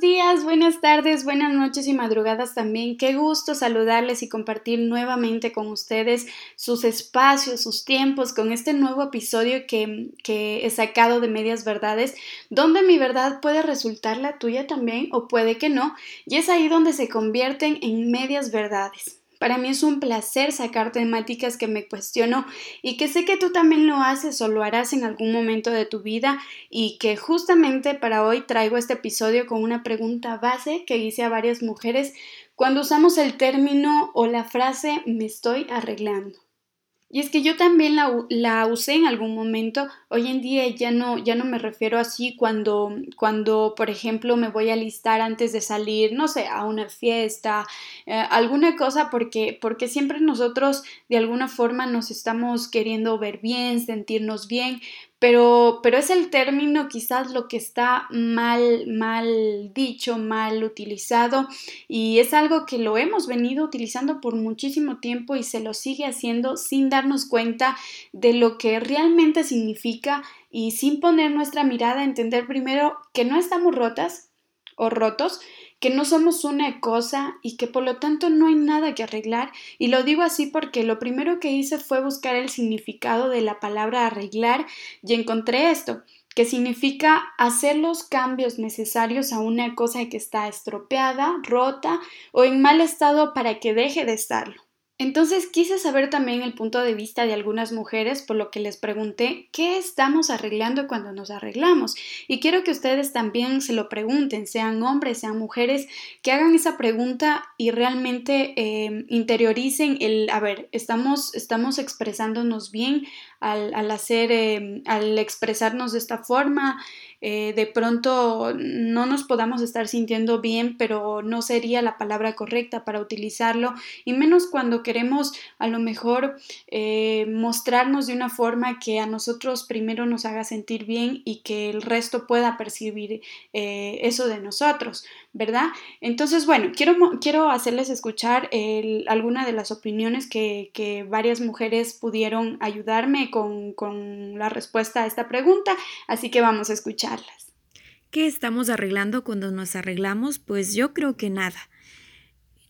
Buenos días, buenas tardes, buenas noches y madrugadas también. Qué gusto saludarles y compartir nuevamente con ustedes sus espacios, sus tiempos, con este nuevo episodio que, que he sacado de Medias Verdades, donde mi verdad puede resultar la tuya también o puede que no, y es ahí donde se convierten en medias verdades. Para mí es un placer sacar temáticas que me cuestiono y que sé que tú también lo haces o lo harás en algún momento de tu vida y que justamente para hoy traigo este episodio con una pregunta base que hice a varias mujeres cuando usamos el término o la frase me estoy arreglando. Y es que yo también la, la, usé en algún momento. Hoy en día ya no, ya no me refiero así cuando, cuando, por ejemplo, me voy a listar antes de salir, no sé, a una fiesta, eh, alguna cosa, porque, porque siempre nosotros de alguna forma nos estamos queriendo ver bien, sentirnos bien, pero, pero es el término quizás lo que está mal, mal dicho, mal utilizado y es algo que lo hemos venido utilizando por muchísimo tiempo y se lo sigue haciendo sin darnos cuenta de lo que realmente significa y sin poner nuestra mirada a entender primero que no estamos rotas o rotos, que no somos una cosa y que por lo tanto no hay nada que arreglar. Y lo digo así porque lo primero que hice fue buscar el significado de la palabra arreglar y encontré esto que significa hacer los cambios necesarios a una cosa que está estropeada, rota o en mal estado para que deje de estarlo. Entonces quise saber también el punto de vista de algunas mujeres, por lo que les pregunté qué estamos arreglando cuando nos arreglamos. Y quiero que ustedes también se lo pregunten, sean hombres, sean mujeres, que hagan esa pregunta y realmente eh, interioricen el, a ver, estamos, estamos expresándonos bien al, hacer, eh, al expresarnos de esta forma, eh, de pronto no nos podamos estar sintiendo bien, pero no sería la palabra correcta para utilizarlo, y menos cuando queremos a lo mejor eh, mostrarnos de una forma que a nosotros primero nos haga sentir bien y que el resto pueda percibir eh, eso de nosotros, ¿verdad? Entonces, bueno, quiero, quiero hacerles escuchar alguna de las opiniones que, que, varias mujeres pudieron ayudarme con, con la respuesta a esta pregunta, así que vamos a escuchar. ¿Qué estamos arreglando cuando nos arreglamos? Pues yo creo que nada.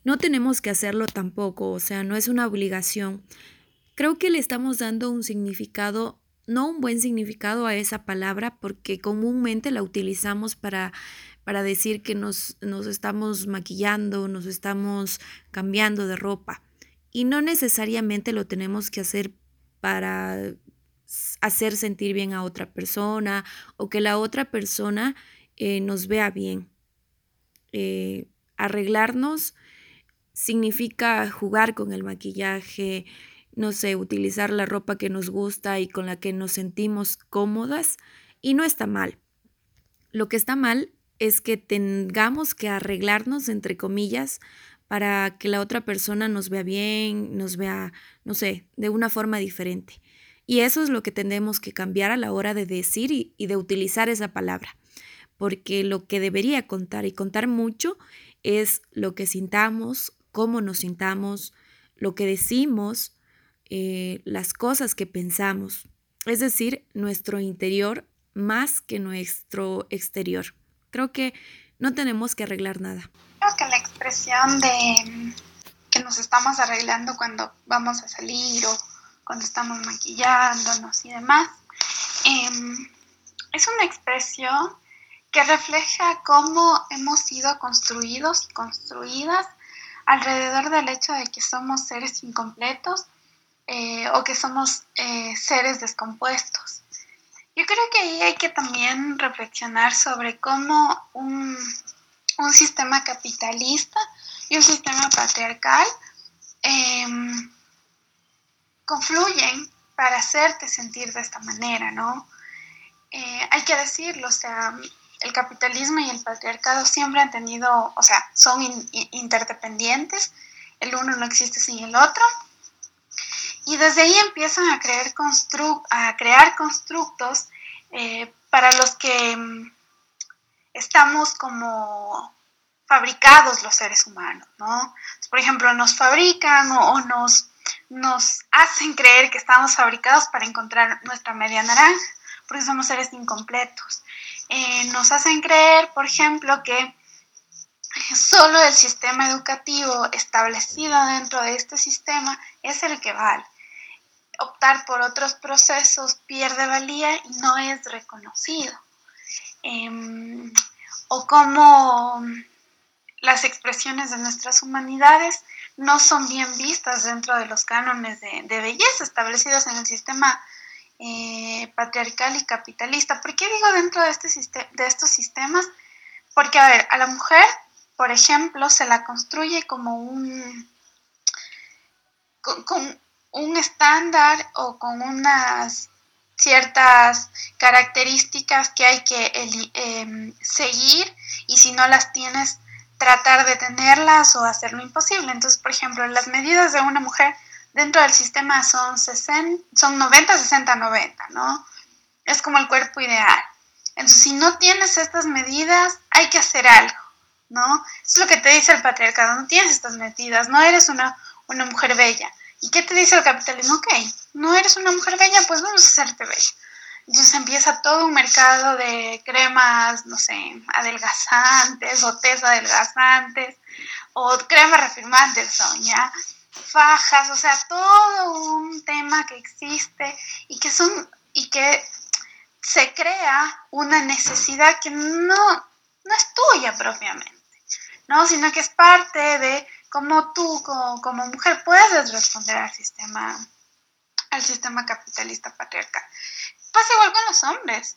No tenemos que hacerlo tampoco, o sea, no es una obligación. Creo que le estamos dando un significado, no un buen significado a esa palabra, porque comúnmente la utilizamos para, para decir que nos, nos estamos maquillando, nos estamos cambiando de ropa. Y no necesariamente lo tenemos que hacer para hacer sentir bien a otra persona o que la otra persona eh, nos vea bien. Eh, arreglarnos significa jugar con el maquillaje, no sé, utilizar la ropa que nos gusta y con la que nos sentimos cómodas y no está mal. Lo que está mal es que tengamos que arreglarnos, entre comillas, para que la otra persona nos vea bien, nos vea, no sé, de una forma diferente. Y eso es lo que tenemos que cambiar a la hora de decir y, de utilizar esa palabra. Porque lo que debería contar y contar mucho es lo que sintamos, cómo nos sintamos, lo que decimos, eh, las cosas que pensamos. Es decir, nuestro interior más que nuestro exterior. Creo que no tenemos que arreglar nada. Creo que la expresión de que nos estamos arreglando cuando vamos a salir o cuando estamos maquillándonos y demás, em, es una expresión que refleja cómo hemos sido construidos construidas alrededor del hecho de que somos seres incompletos eh, o que somos eh, seres descompuestos. Yo creo que ahí hay que también reflexionar sobre cómo un, un sistema capitalista y un sistema patriarcal em, confluyen para hacerte sentir de esta manera, ¿no? Eh, hay que decirlo, o sea, el capitalismo y el patriarcado siempre han tenido, o sea, son interdependientes, el uno no existe sin el otro. Y desde ahí empiezan a, crear, constructos eh, para los que mm, estamos como fabricados los seres humanos, ¿no? Por ejemplo, nos fabrican o, nos, nos hacen creer que estamos fabricados para encontrar nuestra media naranja, porque somos seres incompletos. Eh, nos hacen creer, por ejemplo, que solo el sistema educativo establecido dentro de este sistema es el que vale. Optar por otros procesos pierde valía y no es reconocido. Em, o como las expresiones de nuestras humanidades no son bien vistas dentro de los cánones de, belleza establecidos en el sistema eh, patriarcal y capitalista. ¿Por qué digo dentro de, este de estos sistemas? Porque, a ver, a la mujer por ejemplo, se la construye como un, con, un estándar o con unas ciertas características que hay que em, seguir y si no las tienes, tratar de tenerlas o hacer lo imposible. Entonces, por ejemplo, las medidas de una mujer dentro del sistema son, 60, son 90, 60, 90, ¿no? Es como el cuerpo ideal. Entonces, si no tienes estas medidas, hay que hacer algo. ¿no? Es lo que te dice el patriarcado, no tienes estas metidas, no eres una, una mujer bella. ¿Y qué te dice el capitalismo? Ok, no eres una mujer bella, pues vamos a hacerte bella. Entonces empieza todo un mercado de cremas, no sé, adelgazantes o test adelgazantes o cremas reafirmantes son, ¿ya? Fajas, o sea, todo un tema que existe y que son y que se crea una necesidad que no, no es tuya propiamente. ¿no? Sino que es parte de cómo tú como, mujer puedes responder al sistema, al sistema capitalista patriarcal. Pasa igual con los hombres.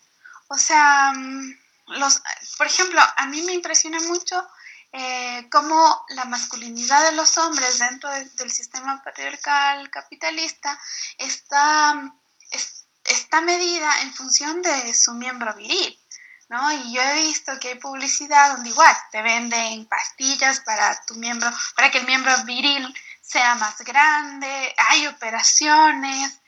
O sea, mm, los, por ejemplo, a mí me impresiona mucho eh, cómo la masculinidad de los hombres dentro del sistema patriarcal capitalista está, está medida en función de su miembro viril. ¿No? Y yo he visto que hay publicidad donde igual te venden pastillas para tu miembro, para que el miembro viril sea más grande, hay operaciones,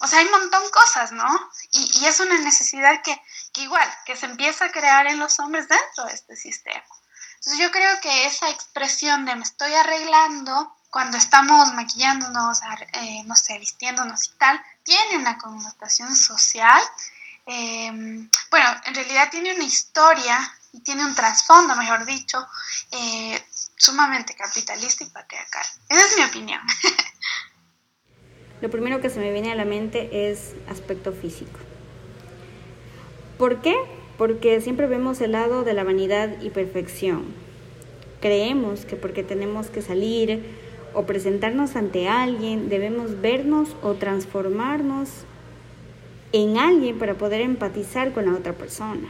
o sea, hay un montón de cosas, ¿no? Y, es una necesidad que, igual, que se empieza a crear en los hombres dentro de este sistema. Entonces yo creo que esa expresión de me estoy arreglando cuando estamos maquillándonos, eh, no sé, vistiéndonos y tal, tiene una connotación social Em, bueno, en realidad tiene una historia y tiene un trasfondo, mejor dicho, eh, sumamente capitalista y patriarcal. Esa es mi opinión. Lo primero que se me viene a la mente es aspecto físico. ¿Por qué? Porque siempre vemos el lado de la vanidad y perfección. Creemos que porque tenemos que salir o presentarnos ante alguien, debemos vernos o transformarnos en alguien para poder empatizar con la otra persona.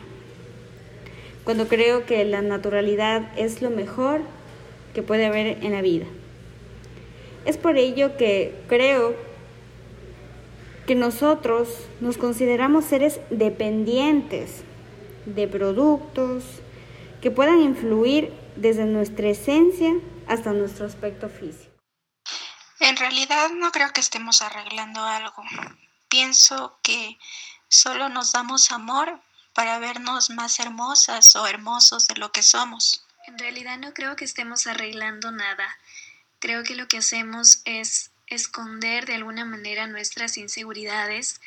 Cuando creo que la naturalidad es lo mejor que puede haber en la vida. Es por ello que creo que nosotros nos consideramos seres dependientes de productos que puedan influir desde nuestra esencia hasta nuestro aspecto físico. En realidad no creo que estemos arreglando algo pienso que solo nos damos amor para vernos más hermosas o hermosos de lo que somos. En realidad no creo que estemos arreglando nada. Creo que lo que hacemos es esconder de alguna manera nuestras inseguridades,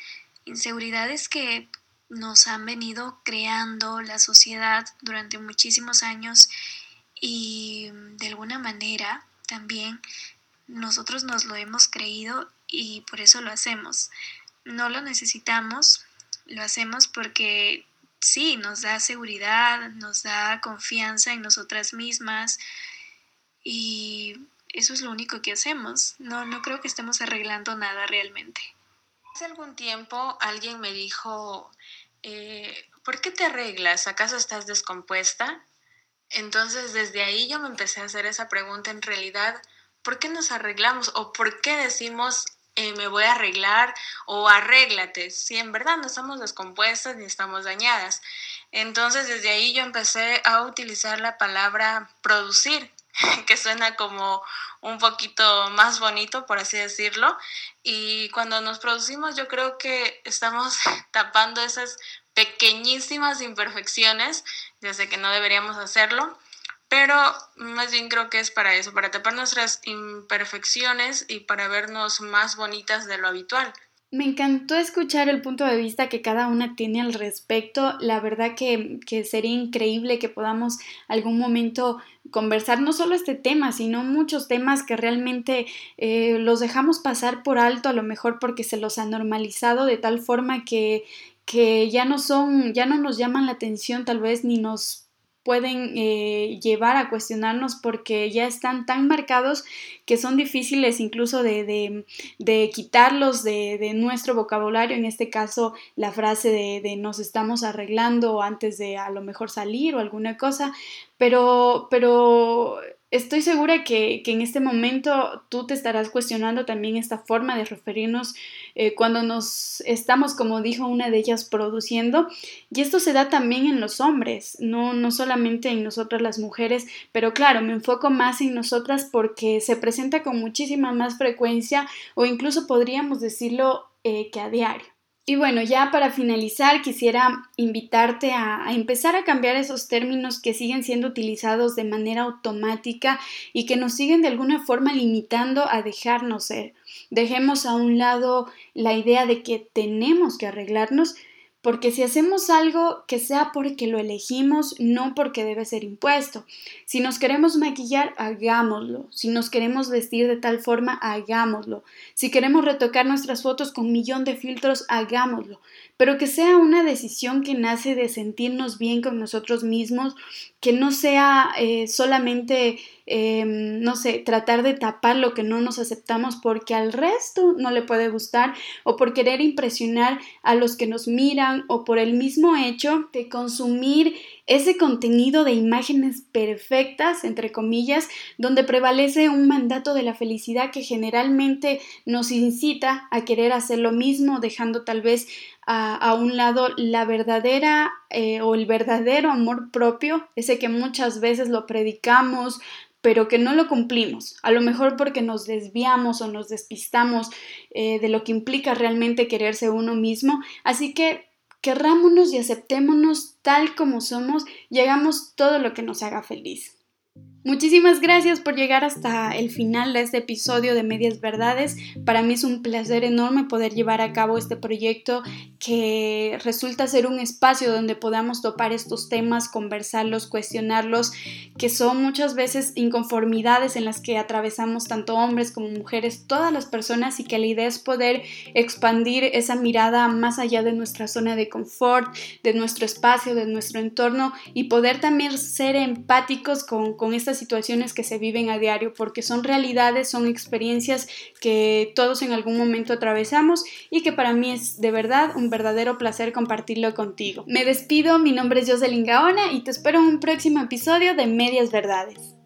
inseguridades que nos han venido creando la sociedad durante muchísimos años y de alguna manera también nosotros nos lo hemos creído y por eso lo hacemos no lo necesitamos, lo hacemos porque sí, nos da seguridad, nos da confianza en nosotras mismas y eso es lo único que hacemos. No, no creo que estemos arreglando nada realmente. Hace algún tiempo alguien me dijo, eh, ¿por qué te arreglas? ¿Acaso estás descompuesta? Entonces desde ahí yo me empecé a hacer esa pregunta en realidad, ¿por qué nos arreglamos o por qué decimos eh, me voy a arreglar o arréglate, si en verdad no estamos descompuestas ni estamos dañadas. Entonces desde ahí yo empecé a utilizar la palabra producir. que suena como un poquito más bonito, por así decirlo. Y cuando nos producimos, yo creo que estamos tapando esas pequeñísimas imperfecciones. Sé que no deberíamos hacerlo, pero más bien creo que es para eso, para tapar nuestras imperfecciones y para vernos más bonitas de lo habitual. Me encantó escuchar el punto de vista que cada una tiene al respecto. La verdad que, sería increíble que podamos algún momento conversar no solo este tema, sino muchos temas que realmente eh, los dejamos pasar por alto, a lo mejor porque se los ha normalizado de tal forma que, que ya no son, ya no nos llaman la atención tal vez ni nos pueden eh, llevar a cuestionarnos porque ya están tan marcados que son difíciles incluso de, de, quitarlos de, nuestro vocabulario, en este caso la frase de, nos estamos arreglando antes de a lo mejor salir o alguna cosa, pero, pero Estoy segura que, en este momento tú te estarás cuestionando también esta forma de referirnos eh, cuando nos estamos, como dijo una de ellas, produciendo. Y esto se da también en los hombres, no, no solamente en nosotras las mujeres, pero claro, me enfoco más en nosotras porque se presenta con muchísima más frecuencia o incluso podríamos decirlo eh, que a diario. Y bueno, ya para finalizar, quisiera invitarte a, empezar a cambiar esos términos que siguen siendo utilizados de manera automática y que nos siguen de alguna forma limitando a dejarnos ser. Dejemos a un lado la idea de que tenemos que arreglarnos porque si hacemos algo que sea porque lo elegimos, no porque debe ser impuesto. Si nos queremos maquillar, hagámoslo. Si nos queremos vestir de tal forma, hagámoslo. Si queremos retocar nuestras fotos con millón de filtros, hagámoslo. Pero que sea una decisión que nace de sentirnos bien con nosotros mismos, que no sea eh, solamente Em, no sé, tratar de tapar lo que no nos aceptamos porque al resto no le puede gustar o por querer impresionar a los que nos miran o por el mismo hecho de consumir ese contenido de imágenes perfectas, entre comillas, donde prevalece un mandato de la felicidad que generalmente nos incita a querer hacer lo mismo, dejando tal vez a, un lado la verdadera eh, o el verdadero amor propio, ese que muchas veces lo predicamos, pero que no lo cumplimos, a lo mejor porque nos desviamos o nos despistamos eh, de lo que implica realmente quererse uno mismo. Así que querrámonos y aceptémonos tal como somos y hagamos todo lo que nos haga feliz. Muchísimas gracias por llegar hasta el final de este episodio de Medias Verdades. Para mí es un placer enorme poder llevar a cabo este proyecto que resulta ser un espacio donde podamos topar estos temas, conversarlos, cuestionarlos, que son muchas veces inconformidades en las que atravesamos tanto hombres como mujeres, todas las personas y que la idea es poder expandir esa mirada más allá de nuestra zona de confort, de nuestro espacio, de nuestro entorno y poder también ser empáticos con, con esta situaciones que se viven a diario, porque son realidades, son experiencias que todos en algún momento atravesamos y que para mí es de verdad un verdadero placer compartirlo contigo. Me despido, mi nombre es Jocelyn Gaona y te espero en un próximo episodio de Medias Verdades.